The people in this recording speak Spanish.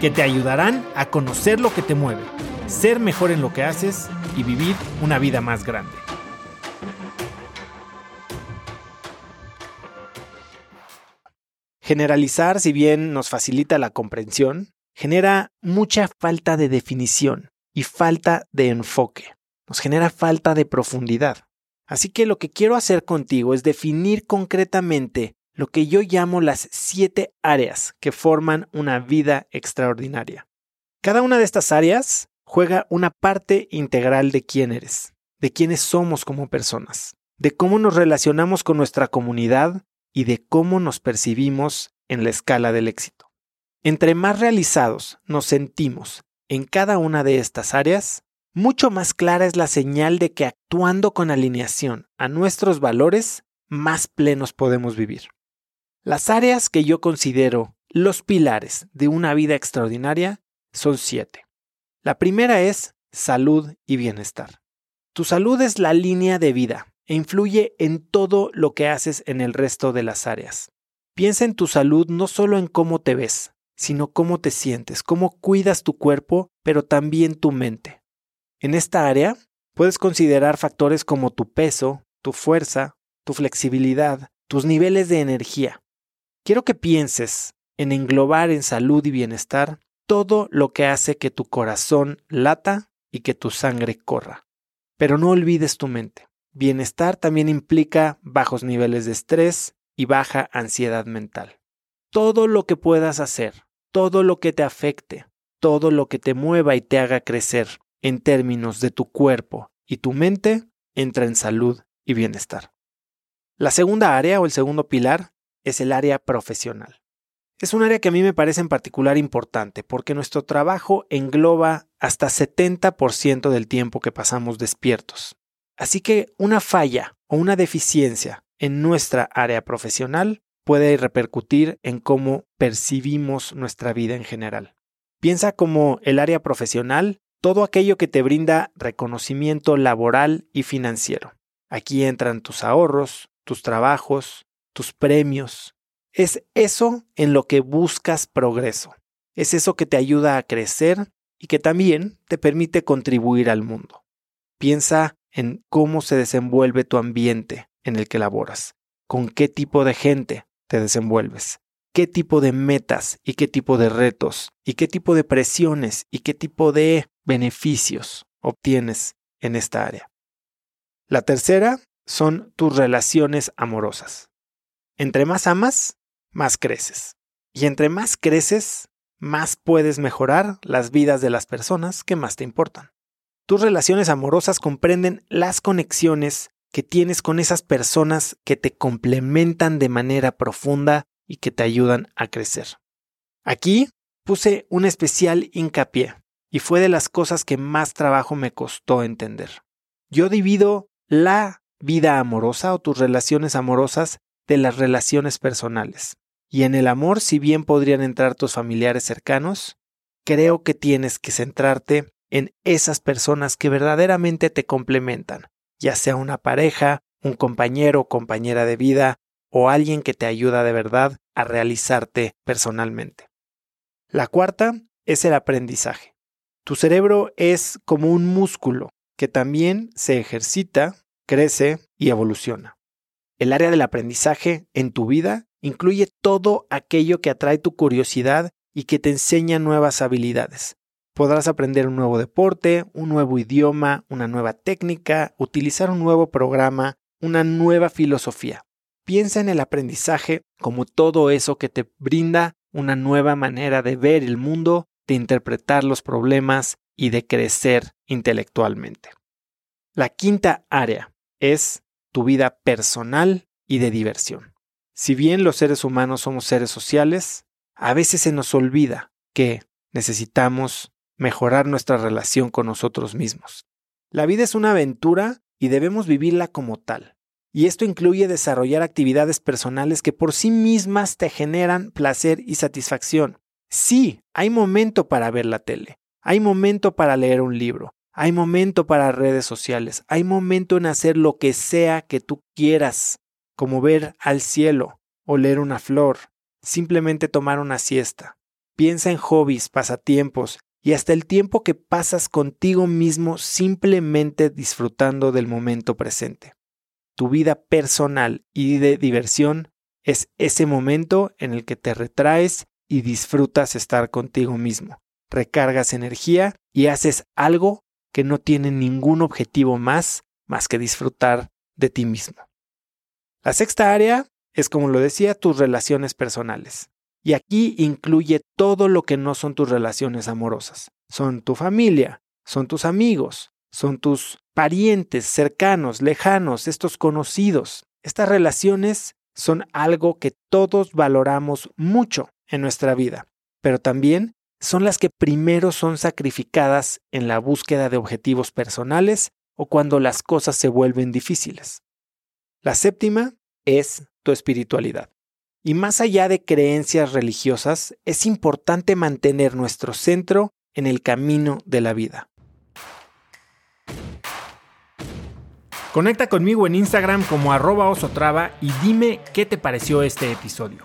que te ayudarán a conocer lo que te mueve, ser mejor en lo que haces y vivir una vida más grande. Generalizar, si bien nos facilita la comprensión, genera mucha falta de definición y falta de enfoque. Nos genera falta de profundidad. Así que lo que quiero hacer contigo es definir concretamente lo que yo llamo las siete áreas que forman una vida extraordinaria. Cada una de estas áreas juega una parte integral de quién eres, de quiénes somos como personas, de cómo nos relacionamos con nuestra comunidad y de cómo nos percibimos en la escala del éxito. Entre más realizados nos sentimos en cada una de estas áreas, mucho más clara es la señal de que actuando con alineación a nuestros valores, más plenos podemos vivir. Las áreas que yo considero los pilares de una vida extraordinaria son siete. La primera es salud y bienestar. Tu salud es la línea de vida e influye en todo lo que haces en el resto de las áreas. Piensa en tu salud no solo en cómo te ves, sino cómo te sientes, cómo cuidas tu cuerpo, pero también tu mente. En esta área puedes considerar factores como tu peso, tu fuerza, tu flexibilidad, tus niveles de energía. Quiero que pienses en englobar en salud y bienestar todo lo que hace que tu corazón lata y que tu sangre corra. Pero no olvides tu mente. Bienestar también implica bajos niveles de estrés y baja ansiedad mental. Todo lo que puedas hacer, todo lo que te afecte, todo lo que te mueva y te haga crecer, en términos de tu cuerpo y tu mente entra en salud y bienestar. La segunda área o el segundo pilar es el área profesional. Es un área que a mí me parece en particular importante porque nuestro trabajo engloba hasta 70% del tiempo que pasamos despiertos. Así que una falla o una deficiencia en nuestra área profesional puede repercutir en cómo percibimos nuestra vida en general. Piensa como el área profesional todo aquello que te brinda reconocimiento laboral y financiero. Aquí entran tus ahorros, tus trabajos, tus premios. Es eso en lo que buscas progreso. Es eso que te ayuda a crecer y que también te permite contribuir al mundo. Piensa en cómo se desenvuelve tu ambiente en el que laboras, con qué tipo de gente te desenvuelves, qué tipo de metas y qué tipo de retos y qué tipo de presiones y qué tipo de beneficios obtienes en esta área. La tercera son tus relaciones amorosas. Entre más amas, más creces. Y entre más creces, más puedes mejorar las vidas de las personas que más te importan. Tus relaciones amorosas comprenden las conexiones que tienes con esas personas que te complementan de manera profunda y que te ayudan a crecer. Aquí puse un especial hincapié y fue de las cosas que más trabajo me costó entender. Yo divido la vida amorosa o tus relaciones amorosas de las relaciones personales. Y en el amor, si bien podrían entrar tus familiares cercanos, creo que tienes que centrarte en esas personas que verdaderamente te complementan, ya sea una pareja, un compañero o compañera de vida, o alguien que te ayuda de verdad a realizarte personalmente. La cuarta es el aprendizaje. Tu cerebro es como un músculo que también se ejercita, crece y evoluciona. El área del aprendizaje en tu vida incluye todo aquello que atrae tu curiosidad y que te enseña nuevas habilidades. Podrás aprender un nuevo deporte, un nuevo idioma, una nueva técnica, utilizar un nuevo programa, una nueva filosofía. Piensa en el aprendizaje como todo eso que te brinda una nueva manera de ver el mundo, de interpretar los problemas y de crecer intelectualmente. La quinta área es tu vida personal y de diversión. Si bien los seres humanos somos seres sociales, a veces se nos olvida que necesitamos mejorar nuestra relación con nosotros mismos. La vida es una aventura y debemos vivirla como tal. Y esto incluye desarrollar actividades personales que por sí mismas te generan placer y satisfacción. Sí, hay momento para ver la tele, hay momento para leer un libro, hay momento para redes sociales, hay momento en hacer lo que sea que tú quieras, como ver al cielo o leer una flor, simplemente tomar una siesta. Piensa en hobbies, pasatiempos y hasta el tiempo que pasas contigo mismo simplemente disfrutando del momento presente. Tu vida personal y de diversión es ese momento en el que te retraes y disfrutas estar contigo mismo. Recargas energía y haces algo que no tiene ningún objetivo más más que disfrutar de ti mismo. La sexta área es, como lo decía, tus relaciones personales. Y aquí incluye todo lo que no son tus relaciones amorosas. Son tu familia, son tus amigos, son tus parientes cercanos, lejanos, estos conocidos. Estas relaciones son algo que todos valoramos mucho en nuestra vida, pero también son las que primero son sacrificadas en la búsqueda de objetivos personales o cuando las cosas se vuelven difíciles. La séptima es tu espiritualidad. Y más allá de creencias religiosas, es importante mantener nuestro centro en el camino de la vida. Conecta conmigo en Instagram como arroba osotrava y dime qué te pareció este episodio.